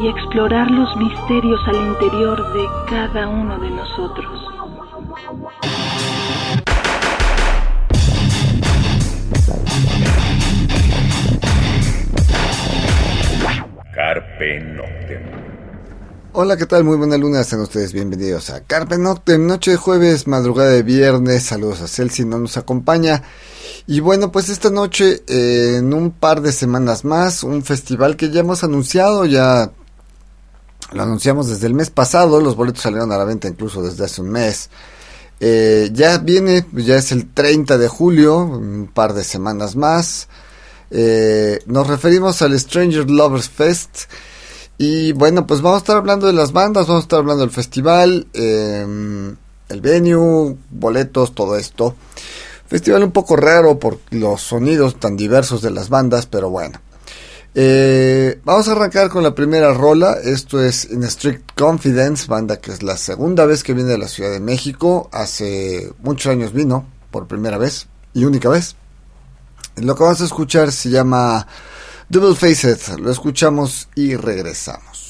y explorar los misterios al interior de cada uno de nosotros. Carpe Noctem. Hola, ¿qué tal? Muy buena luna, sean ustedes bienvenidos a Carpe Noctem, noche de jueves, madrugada de viernes, saludos a Celsi, no nos acompaña. Y bueno, pues esta noche, eh, en un par de semanas más, un festival que ya hemos anunciado, ya lo anunciamos desde el mes pasado, los boletos salieron a la venta incluso desde hace un mes. Eh, ya viene, ya es el 30 de julio, un par de semanas más. Eh, nos referimos al Stranger Lovers Fest. Y bueno, pues vamos a estar hablando de las bandas, vamos a estar hablando del festival, em, el venue, boletos, todo esto. Festival un poco raro por los sonidos tan diversos de las bandas, pero bueno. Eh, vamos a arrancar con la primera rola. Esto es In Strict Confidence, banda que es la segunda vez que viene de la Ciudad de México. Hace muchos años vino, por primera vez y única vez. Lo que vamos a escuchar se llama Double Faced. Lo escuchamos y regresamos.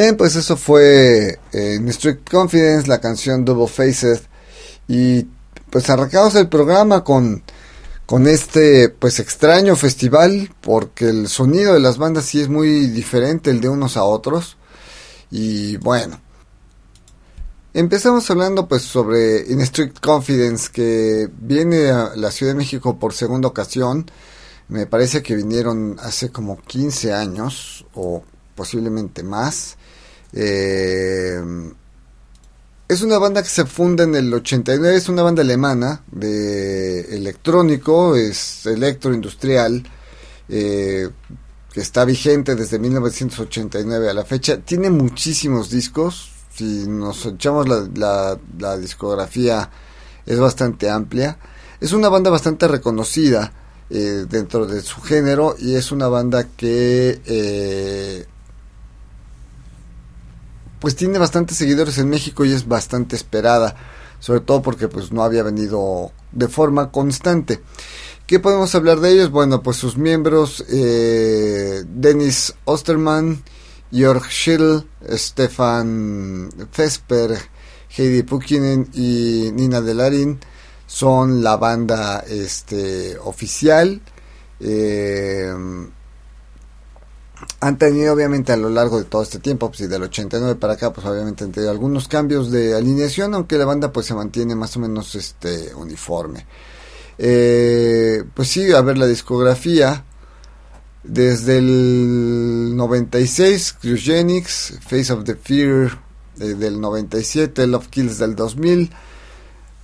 Bien, pues eso fue eh, en Strict Confidence, la canción Double Faced. Y pues arrancamos el programa con, con este pues extraño festival, porque el sonido de las bandas sí es muy diferente el de unos a otros. Y bueno, empezamos hablando pues sobre In Strict Confidence, que viene a la Ciudad de México por segunda ocasión. Me parece que vinieron hace como 15 años o posiblemente más. Eh, es una banda que se funda en el 89, es una banda alemana de electrónico, es electroindustrial, eh, que está vigente desde 1989 a la fecha. Tiene muchísimos discos, si nos echamos la, la discografía es bastante amplia. Es una banda bastante reconocida eh, dentro de su género y es una banda que eh, pues tiene bastantes seguidores en México y es bastante esperada sobre todo porque pues no había venido de forma constante ¿Qué podemos hablar de ellos? Bueno, pues sus miembros, eh, Dennis Osterman, Jörg Schill, Stefan Vesper, Heidi Pukinen y Nina Delarin, son la banda este, oficial. Eh, han tenido obviamente a lo largo de todo este tiempo, pues y del 89 para acá, pues obviamente han tenido algunos cambios de alineación, aunque la banda pues se mantiene más o menos este uniforme. Eh, pues sí, a ver la discografía. Desde el 96, Cryogenics, Face of the Fear eh, del 97, Love Kills del 2000,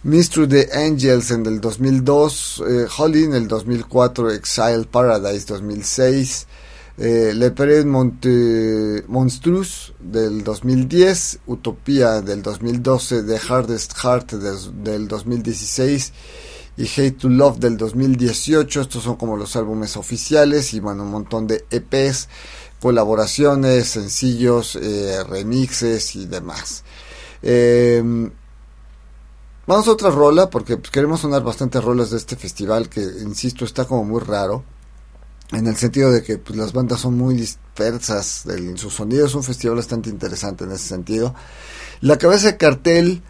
Mystery the Angels en el 2002, eh, Holly en el 2004, Exile Paradise 2006, eh, Le Peret Monstrous del 2010, Utopía del 2012, The Hardest Heart del 2016 y Hate to Love del 2018. Estos son como los álbumes oficiales y bueno, un montón de EPs, colaboraciones, sencillos, eh, remixes y demás. Eh, Vamos a otra rola porque pues, queremos sonar bastantes rolas de este festival que, insisto, está como muy raro. En el sentido de que pues, las bandas son muy dispersas en su sonido. Es un festival bastante interesante en ese sentido. La cabeza de cartel...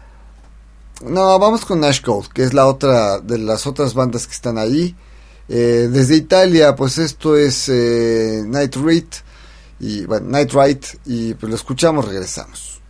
No, vamos con Nash Code, que es la otra de las otras bandas que están ahí. Eh, desde Italia, pues esto es eh, Night Rite y bueno, Night Rite y pues lo escuchamos, regresamos.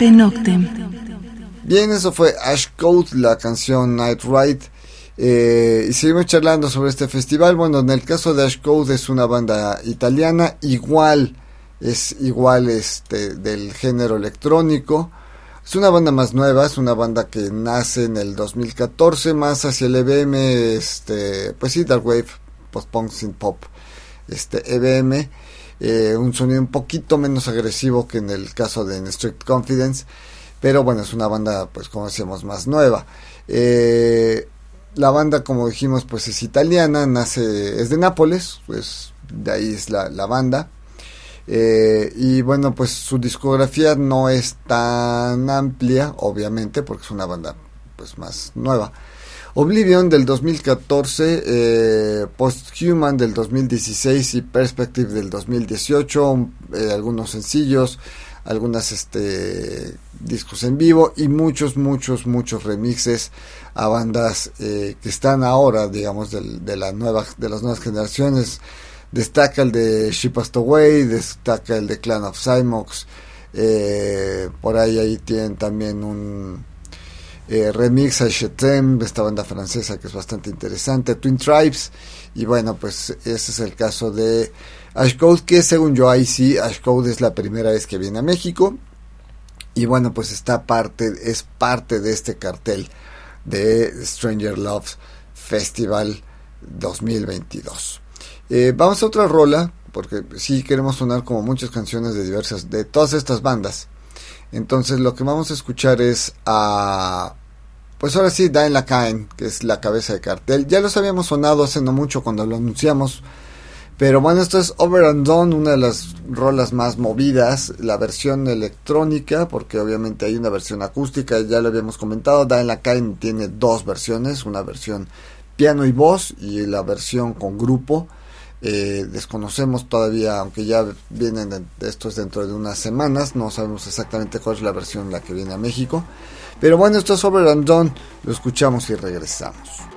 Carpe Noctem. Bien, eso fue Ash Code, la canción Night Ride. Eh, y seguimos charlando sobre este festival. Bueno, en el caso de Ash Code es una banda italiana, igual, es igual este, del género electrónico. Es una banda más nueva, es una banda que nace en el 2014, más hacia el EBM, este, pues sí, Dark Wave, post-punk, synth pop, este, EBM. Eh, un sonido un poquito menos agresivo que en el caso de Strict Confidence, pero bueno, es una banda, pues como decíamos, más nueva. Eh, la banda, como dijimos, pues es italiana, nace, es de Nápoles, pues de ahí es la, banda. Eh, y bueno, pues su discografía no es tan amplia, obviamente, porque es una banda pues más nueva. Oblivion del 2014, eh, Posthuman del 2016 y Perspective del 2018, eh, algunos sencillos, algunas este, discos en vivo y muchos, muchos, muchos remixes a bandas eh, que están ahora, digamos, de, la nueva, de las nuevas generaciones. Destaca el de She Passed Away, destaca el de Clan of Cymox, por ahí ahí tienen también un eh, remix a Shetem, esta banda francesa que es bastante interesante, Twin Tribes, y bueno, pues ese es el caso de Ashcode, que según yo ahí sí, Ashcode es la primera vez que viene a México, y bueno, pues está parte, es parte de este cartel de Stranger Loves Festival 2022. Eh, vamos a otra rola, porque sí queremos sonar como muchas canciones de diversas, de todas estas bandas. Entonces lo que vamos a escuchar es a pues ahora sí, Dan Lacaen, que es la cabeza de cartel. Ya los habíamos sonado hace no mucho cuando lo anunciamos. Pero bueno, esto es Over and Done, una de las rolas más movidas, la versión electrónica, porque obviamente hay una versión acústica, ya lo habíamos comentado. Dan Lacaen tiene dos versiones, una versión piano y voz y la versión con grupo. Eh, desconocemos todavía, aunque ya vienen estos dentro de unas semanas, no sabemos exactamente cuál es la versión la que viene a México. Pero bueno, esto es and Done, lo escuchamos y regresamos.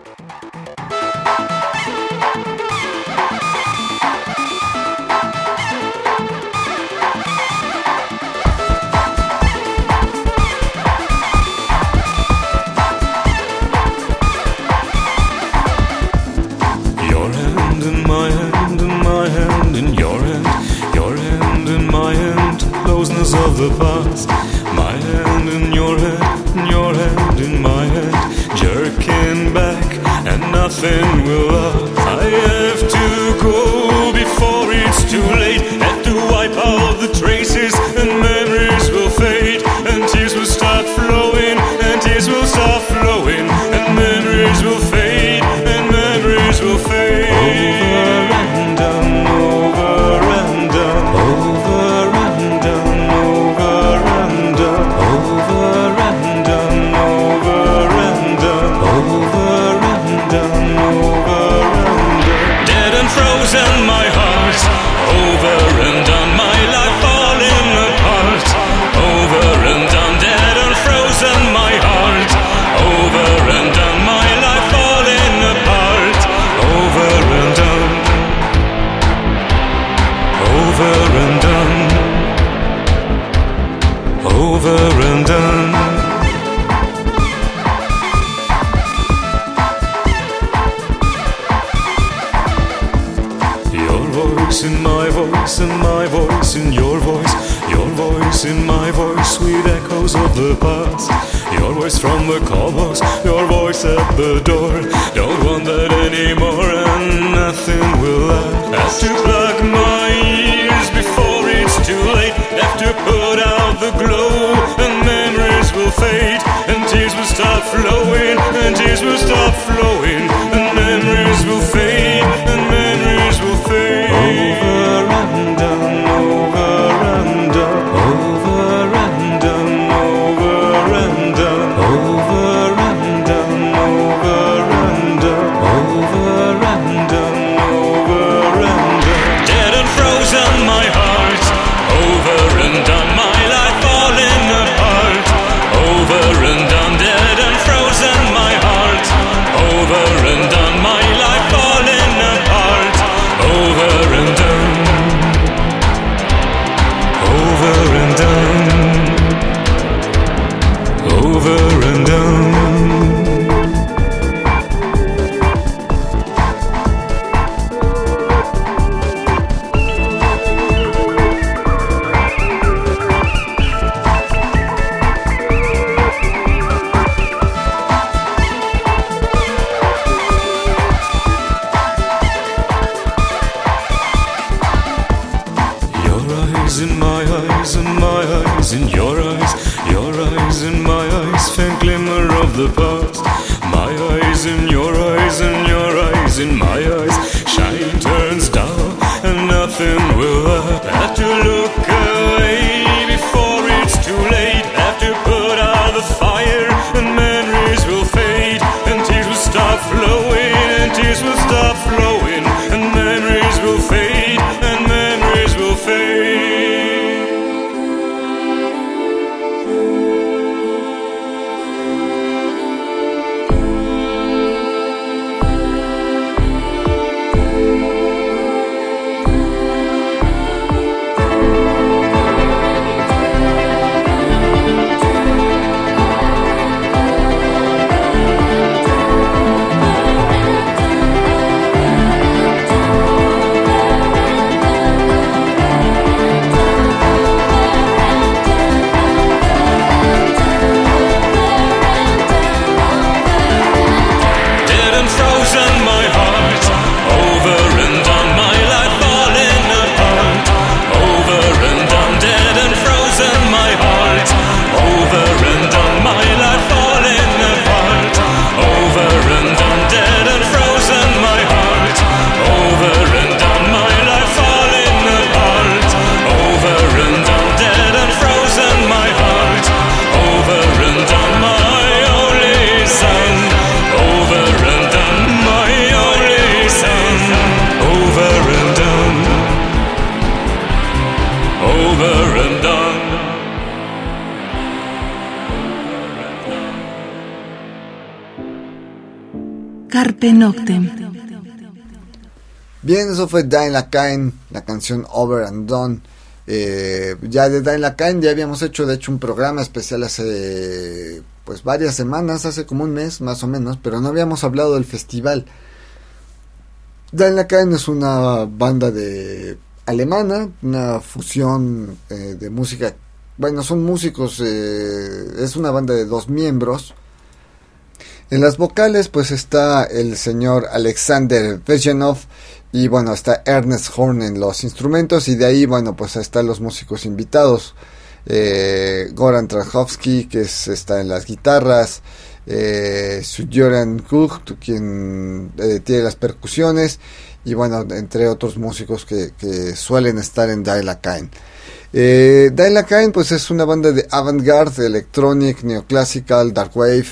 Nothing will last. I have to go before it's too late. Have to wipe out the traces, and memories will fade, and tears will start flowing, and tears will start flowing, flow. Bien, eso fue Dine Lakain, la canción Over and Done. Eh, ya de Dine Lakain ya habíamos hecho de hecho un programa especial hace pues varias semanas, hace como un mes más o menos, pero no habíamos hablado del festival. Dine Lakain es una banda de alemana, una fusión eh, de música, bueno, son músicos, eh, es una banda de dos miembros. En las vocales pues está el señor Alexander Vejanov y bueno, está Ernest Horn en los instrumentos y de ahí, bueno, pues están los músicos invitados. Eh, Goran Trajowski, que es, está en las guitarras. Eh, Sujoran Kuk, quien eh, tiene las percusiones. Y bueno, entre otros músicos que, suelen estar en Dailakain. Eh, Dailakain, pues es una banda de avant-garde, electronic, neoclassical, dark wave.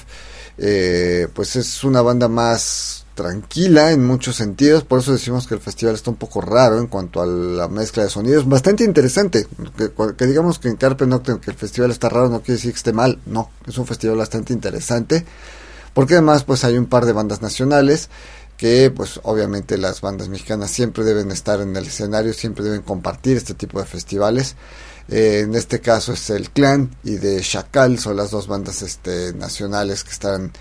Eh, pues es una banda más tranquila en muchos sentidos, por eso decimos que el festival está un poco raro en cuanto a la mezcla de sonidos, bastante interesante, que, digamos que en Carpe Noctem que el festival está raro no quiere decir que esté mal, no, es un festival bastante interesante, porque además pues hay un par de bandas nacionales que pues obviamente las bandas mexicanas siempre deben estar en el escenario, siempre deben compartir este tipo de festivales. Eh, en este caso es el Clan y de Chacal, son las dos bandas este, nacionales que están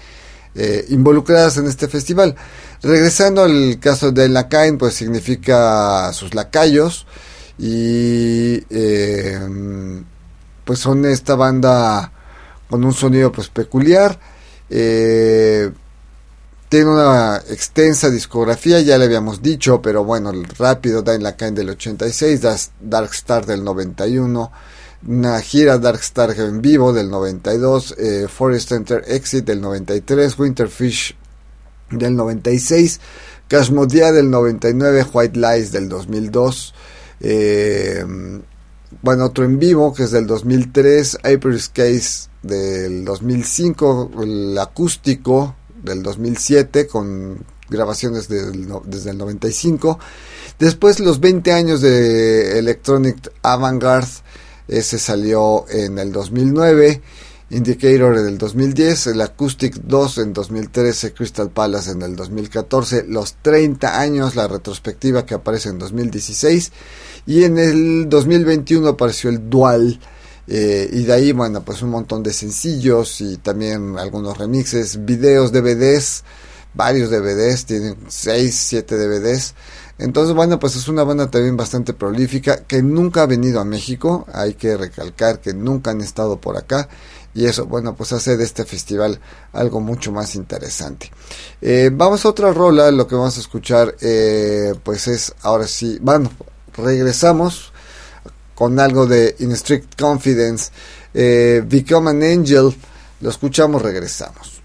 eh, involucradas en este festival. Regresando al caso de Lacain, pues significa sus lacayos y eh, pues son esta banda con un sonido pues peculiar. Eh, tiene una extensa discografía, ya le habíamos dicho, pero bueno, rápido, Da in la Kind del 86, Dark Star del 91, una gira Dark Star en vivo del 92, eh, Forest Enter Exit del 93, Winterfish del 96, Cashmodia del 99, White Lies del 2002, eh, bueno, otro en vivo que es del 2003, Hyper Case del 2005, el acústico del 2007 con grabaciones del, desde el 95. Después los 20 años de Electronic Avantgarde, ese salió en el 2009. Indicator en el 2010, el Acoustic 2 en 2013, Crystal Palace en el 2014, los 30 años, la retrospectiva que aparece en 2016 y en el 2021 apareció el Dual eh, y de ahí, bueno, pues un montón de sencillos y también algunos remixes, videos, DVDs, varios DVDs, tienen 6, 7 DVDs. Entonces, bueno, pues es una banda también bastante prolífica que nunca ha venido a México, hay que recalcar que nunca han estado por acá y eso, bueno, pues hace de este festival algo mucho más interesante. Eh, vamos a otra rola, lo que vamos a escuchar, eh, pues es ahora sí, bueno, regresamos con algo de In Strict Confidence, eh, Become an Angel. Lo escuchamos, regresamos.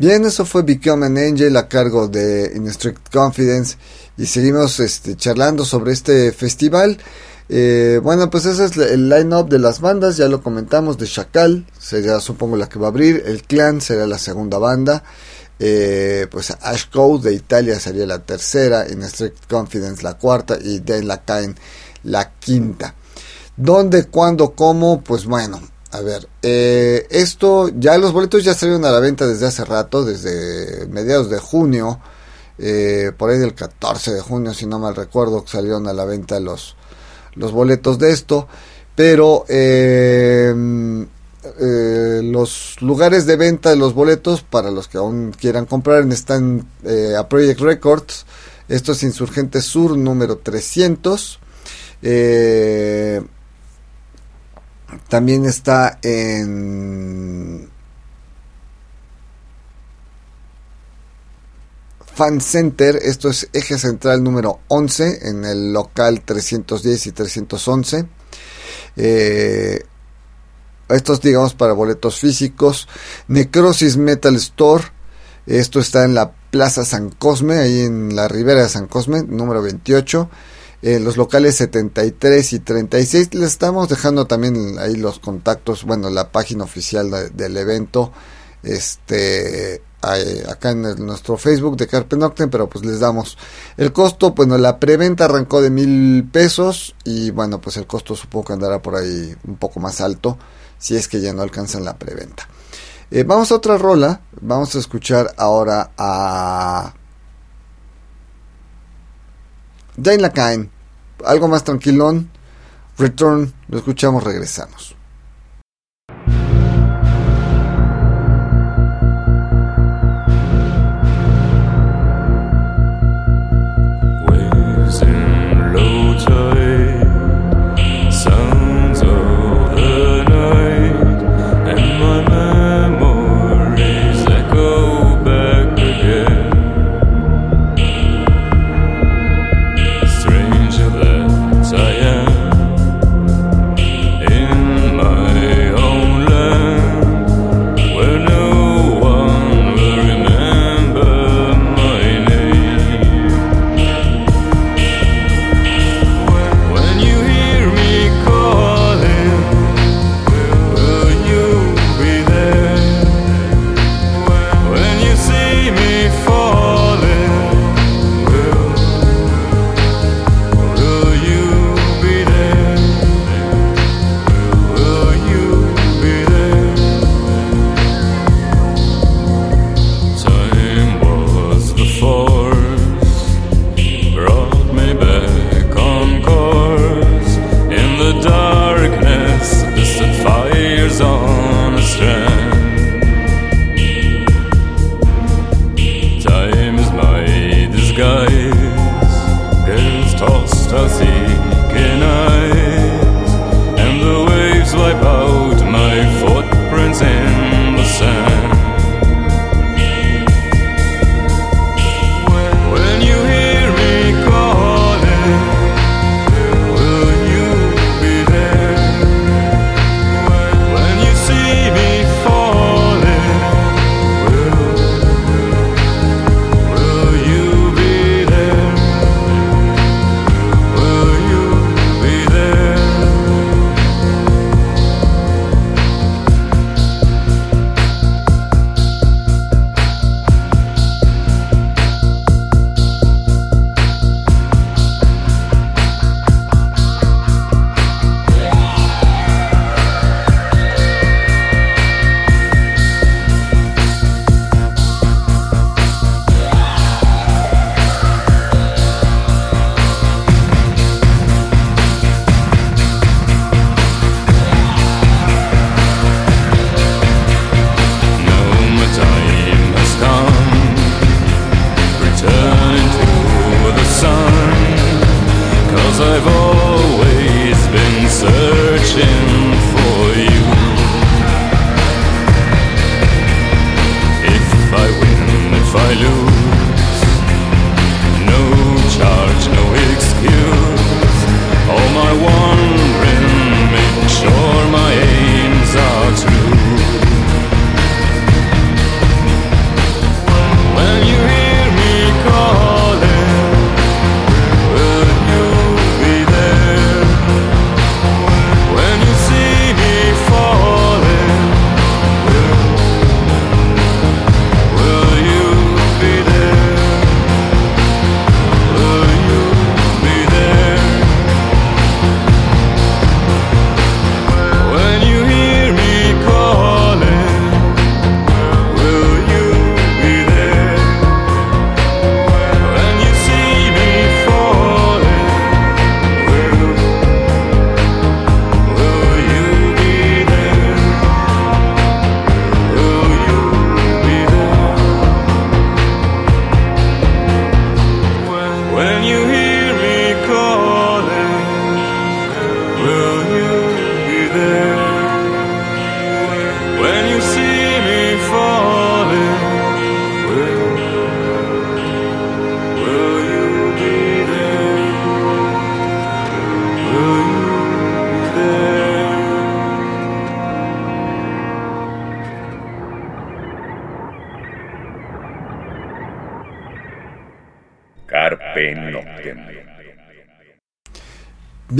Bien, eso fue Become an Angel a cargo de In Strict Confidence y seguimos este, charlando sobre este festival. Eh, bueno, pues ese es el line-up de las bandas, ya lo comentamos, de Chacal, sería supongo la que va a abrir, el Clan será la segunda banda, eh, pues Ash Code de Italia sería la tercera, In Strict Confidence la cuarta y Den La Caen la quinta. ¿Dónde, cuándo, cómo? Pues bueno, a ver, eh, esto ya los boletos ya salieron a la venta desde hace rato, desde mediados de junio, eh, por ahí del 14 de junio, si no mal recuerdo, salieron a la venta los, los boletos de esto, pero eh, los lugares de venta de los boletos, para los que aún quieran comprar, están a Project Records, esto es Insurgente Sur número 300. Eh, también está en Fan Center, esto es eje central número 11 en el local 310 y 311. Eh, estos digamos para boletos físicos. Necrosis Metal Store, esto está en la Plaza San Cosme, ahí en la ribera de San Cosme, número 28 los locales 73 y 36. Les estamos dejando también ahí los contactos, bueno, la página oficial del evento, este, acá en nuestro Facebook de Carpe Noctem, pero pues les damos el costo. Bueno, la preventa arrancó de mil pesos y bueno, pues el costo supongo que andará por ahí un poco más alto si es que ya no alcanzan la preventa. Eh, vamos a otra rola, vamos a escuchar ahora a Jane Lacaine, algo más tranquilón. Return, lo escuchamos, regresamos.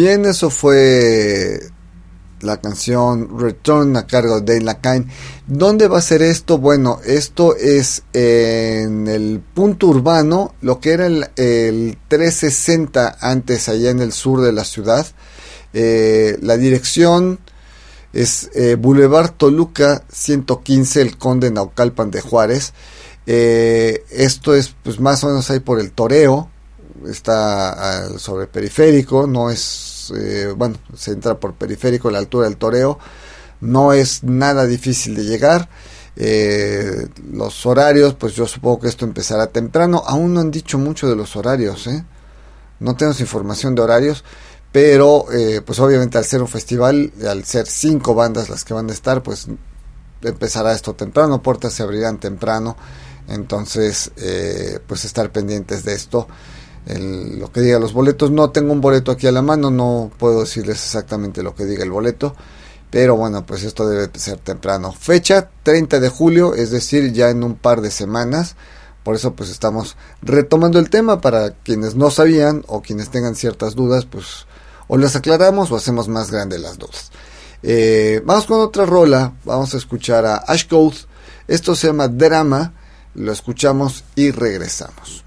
Bien, eso fue la canción Return a cargo de Dane Lacaine. ¿Dónde va a ser esto? Bueno, esto es en el punto urbano, lo que era el, 360 antes, allá en el sur de la ciudad. Eh, la dirección es eh, Boulevard Toluca 115, el Conde Naucalpan de Juárez. Eh, esto es pues más o menos ahí por el Toreo, está sobre periférico, no es, eh, bueno, se entra por periférico la altura del Toreo, no es nada difícil de llegar. Eh, los horarios, pues yo supongo que esto empezará temprano. Aún no han dicho mucho de los horarios, ¿eh? No tenemos información de horarios, pero pues obviamente al ser un festival, al ser cinco bandas las que van a estar, pues empezará esto temprano, puertas se abrirán temprano. Entonces, pues estar pendientes de esto. Lo que diga los boletos. No tengo un boleto aquí a la mano, no puedo decirles exactamente lo que diga el boleto. Pero bueno, pues esto debe ser temprano. Fecha 30 de julio, es decir, ya en un par de semanas. Por eso pues estamos retomando el tema para quienes no sabían o quienes tengan ciertas dudas, pues o las aclaramos o hacemos más grandes las dudas. Eh, vamos con otra rola, vamos a escuchar a Ash Esto se llama Drama lo escuchamos y regresamos.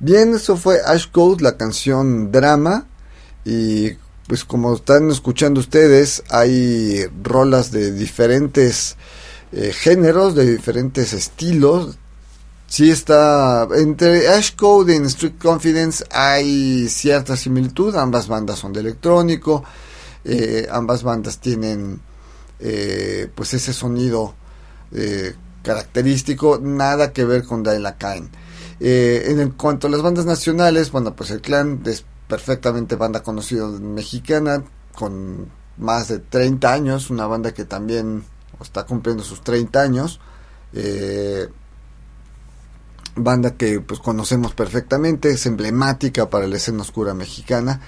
Bien, eso fue Ash Code, la canción Drama. y pues como están escuchando ustedes, hay rolas de diferentes eh, géneros, de diferentes estilos. Sí está, entre Ash Code y Street Confidence hay cierta similitud, ambas bandas son de electrónico, eh, ambas bandas tienen eh, pues ese sonido característico, nada que ver con Dylan Kane. en cuanto a las bandas nacionales, bueno, pues el clan es perfectamente banda conocida mexicana, con más de 30 años, una banda que también está cumpliendo sus 30 años. Eh, banda que pues conocemos perfectamente, es emblemática para la escena oscura mexicana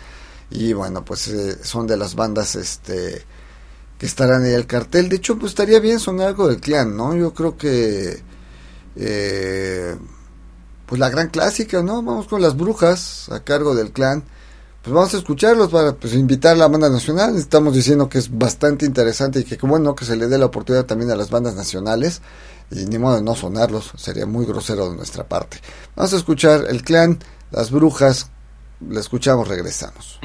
y bueno, pues eh, son de las bandas este que estarán en el cartel. De hecho, pues estaría bien sonar algo del clan, ¿no? Yo creo que eh, pues la gran clásica, ¿no? Vamos con las brujas a cargo del clan. Pues vamos a escucharlos para pues, invitar a la banda nacional. Estamos diciendo que es bastante interesante y que bueno que se le dé la oportunidad también a las bandas nacionales. Y ni modo de no sonarlos, sería muy grosero de nuestra parte. Vamos a escuchar el clan, las brujas. La escuchamos, regresamos.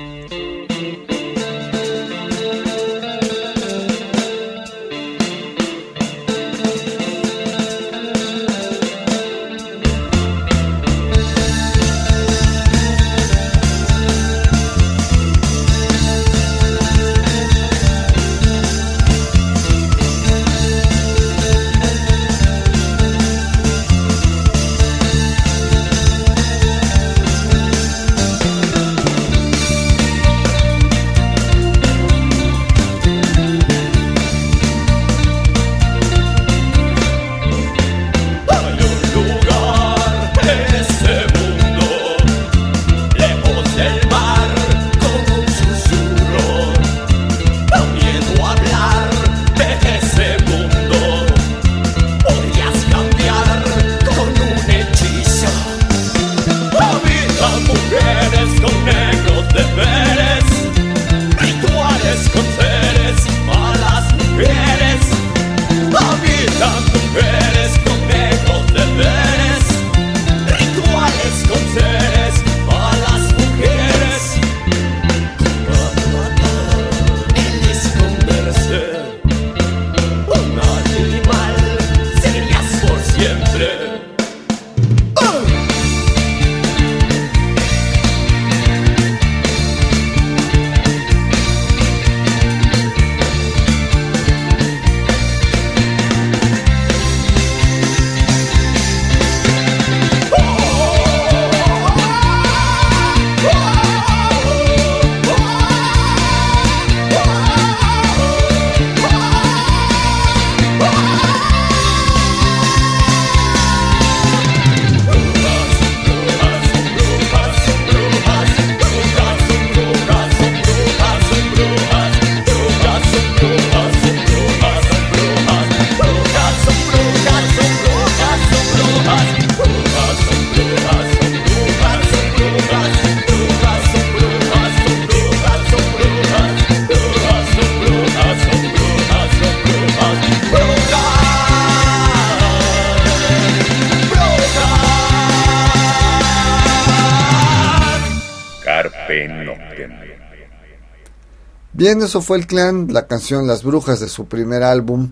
Bien, eso fue el clan, la canción Las Brujas de su primer álbum,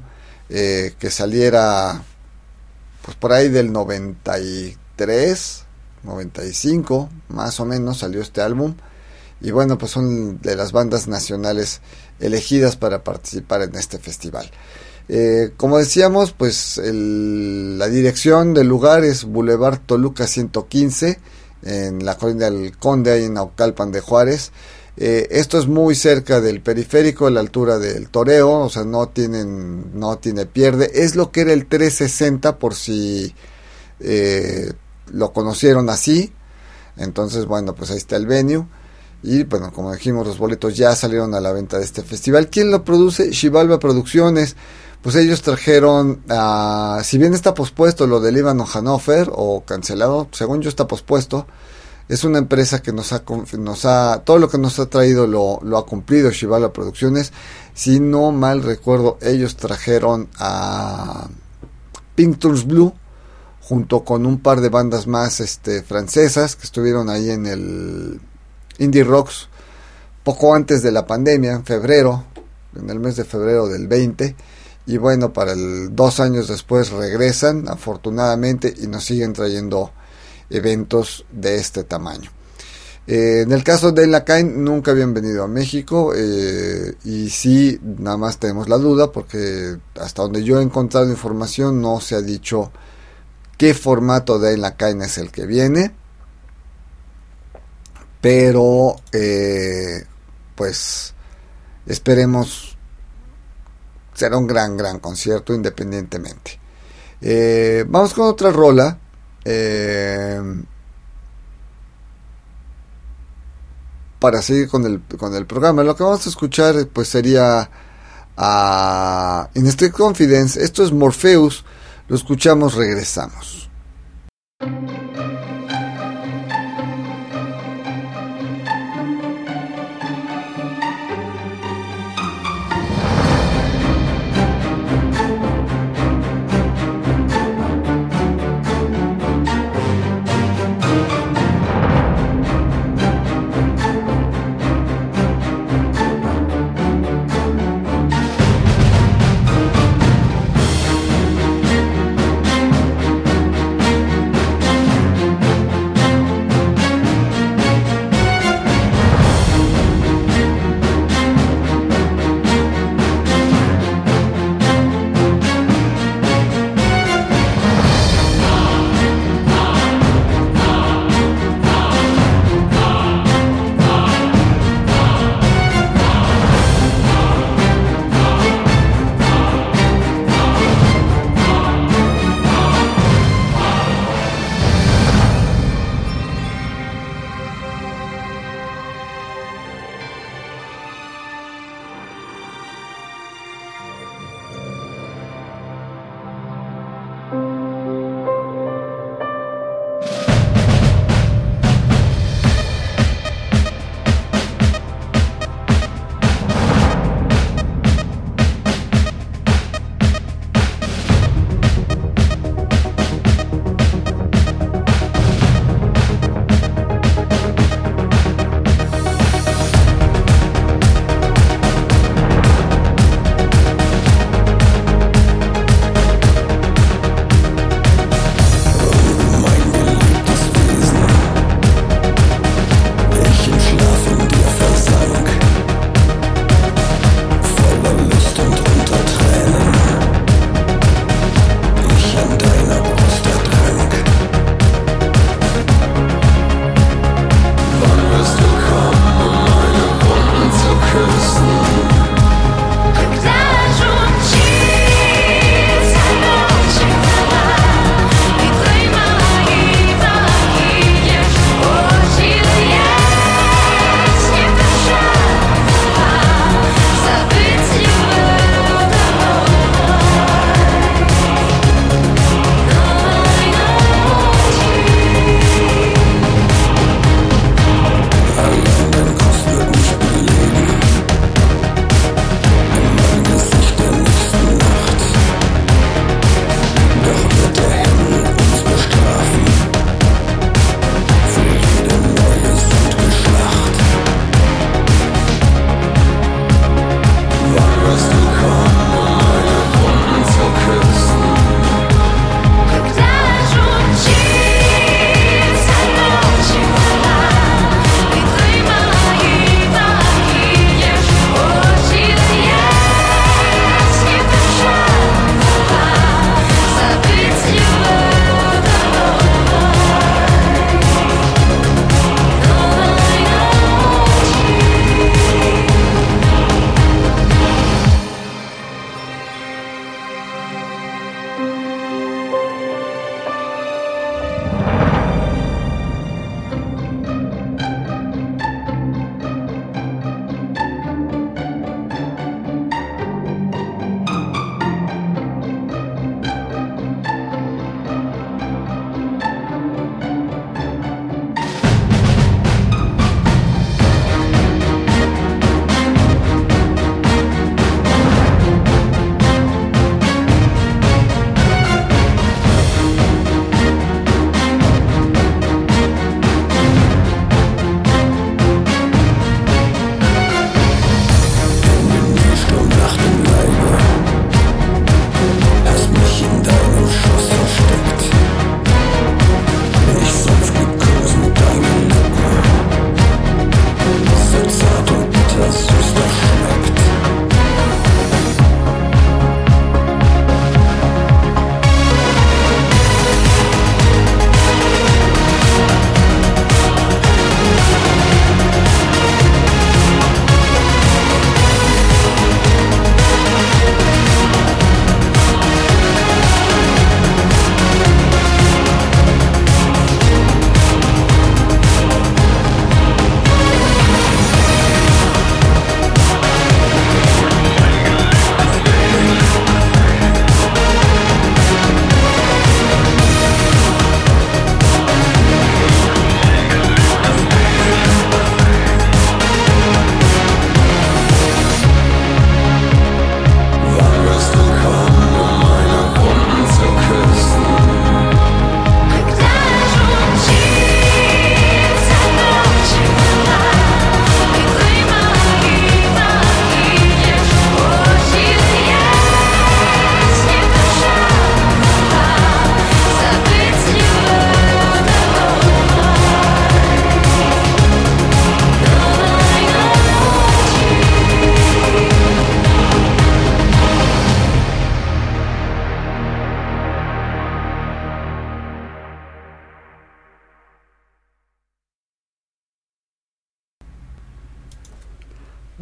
eh, que saliera pues por ahí del 93, 95, más o menos salió este álbum. Y bueno, pues son de las bandas nacionales elegidas para participar en este festival. Eh, como decíamos, pues la dirección del lugar es Boulevard Toluca 115, en la colina del Conde, ahí en Naucalpan de Juárez. Eh, esto es muy cerca del periférico, a la altura del toreo, o sea, no tienen, no tiene pierde. Es lo que era el 360 por si eh, lo conocieron así. Entonces, bueno, pues ahí está el venue. Y bueno, como dijimos, los boletos ya salieron a la venta de este festival. ¿Quién lo produce? Chivalva Producciones. Pues ellos trajeron, si bien está pospuesto lo del Líbano Hannover o cancelado, según yo está pospuesto, es una empresa que nos ha, nos ha todo lo que nos ha traído lo, ha cumplido Shivala Producciones. Si no mal recuerdo, ellos trajeron a Pintures Blue junto con un par de bandas más este, francesas que estuvieron ahí en el Indie Rocks poco antes de la pandemia, en febrero, en el mes de febrero del 20, y bueno, para el dos años después regresan, afortunadamente, y nos siguen trayendo eventos de este tamaño. Eh, en el caso de Lacain nunca habían venido a México eh, y sí, nada más tenemos la duda porque hasta donde yo he encontrado información no se ha dicho qué formato de Lacain es el que viene, pero eh, pues esperemos será un gran gran concierto independientemente. vamos con otra rola. Eh, para seguir con el, con el programa. Lo que vamos a escuchar pues sería a In Strict Confidence. Esto es Morpheus. Lo escuchamos, regresamos.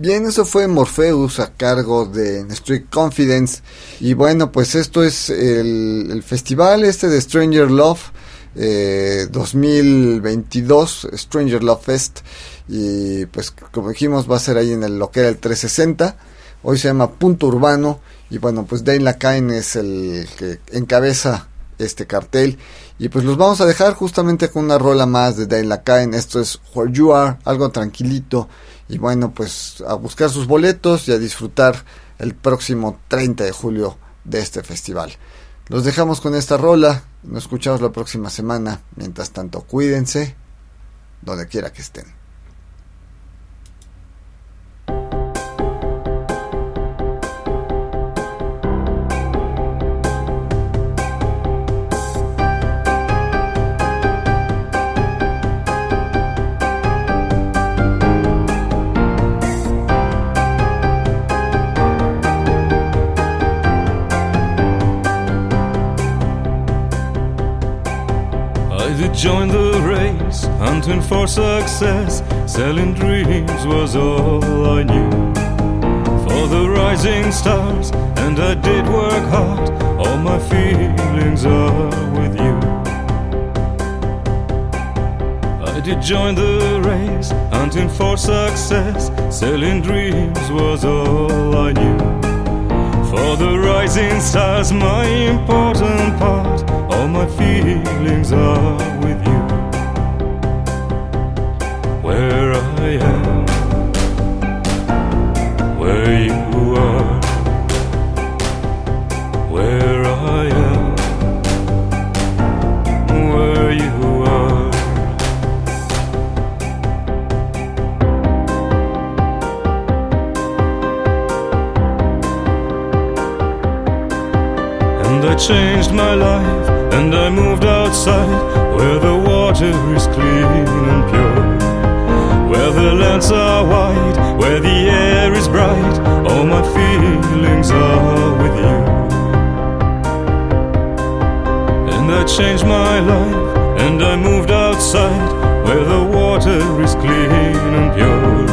Bien, eso fue Morpheus a cargo de Street Confidence. Y bueno, pues esto es el, festival este de Stranger Love 2022, eh, Stranger Love Fest. Y pues como dijimos va a ser ahí en el, lo que era el 360. Hoy se llama Punto Urbano. Y bueno, pues Dane Lacaine es el que encabeza este cartel. Y pues los vamos a dejar justamente con una rola más de Dane Lacaine. Esto es Where You Are, algo tranquilito. Y bueno, pues a buscar sus boletos y a disfrutar el próximo 30 de julio de este festival. Los dejamos con esta rola. Nos escuchamos la próxima semana. Mientras tanto, cuídense donde quiera que estén. Join the race, hunting for success. Selling dreams was all I knew. For the rising stars, and I did work hard. All my feelings are with you. I did join the race, hunting for success. Selling dreams was all I knew. For the rising stars, my important part all my feelings are with you. Where I am, where you are, where I am, where you are. And I changed my life feelings are with you. And I changed my life, and I moved outside where the water is clean and pure.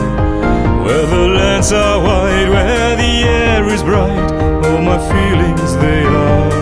Where the lands are wide, where the air is bright, all my feelings they are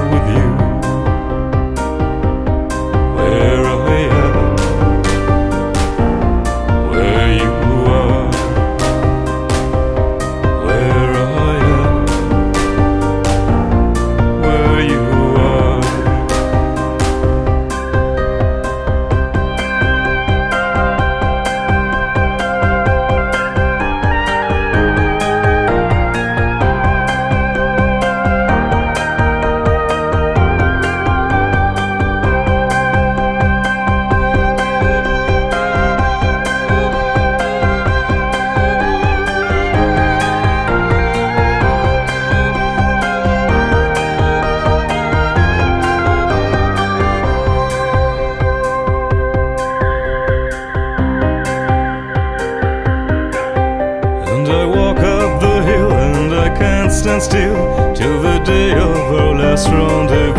Carpe Noctem.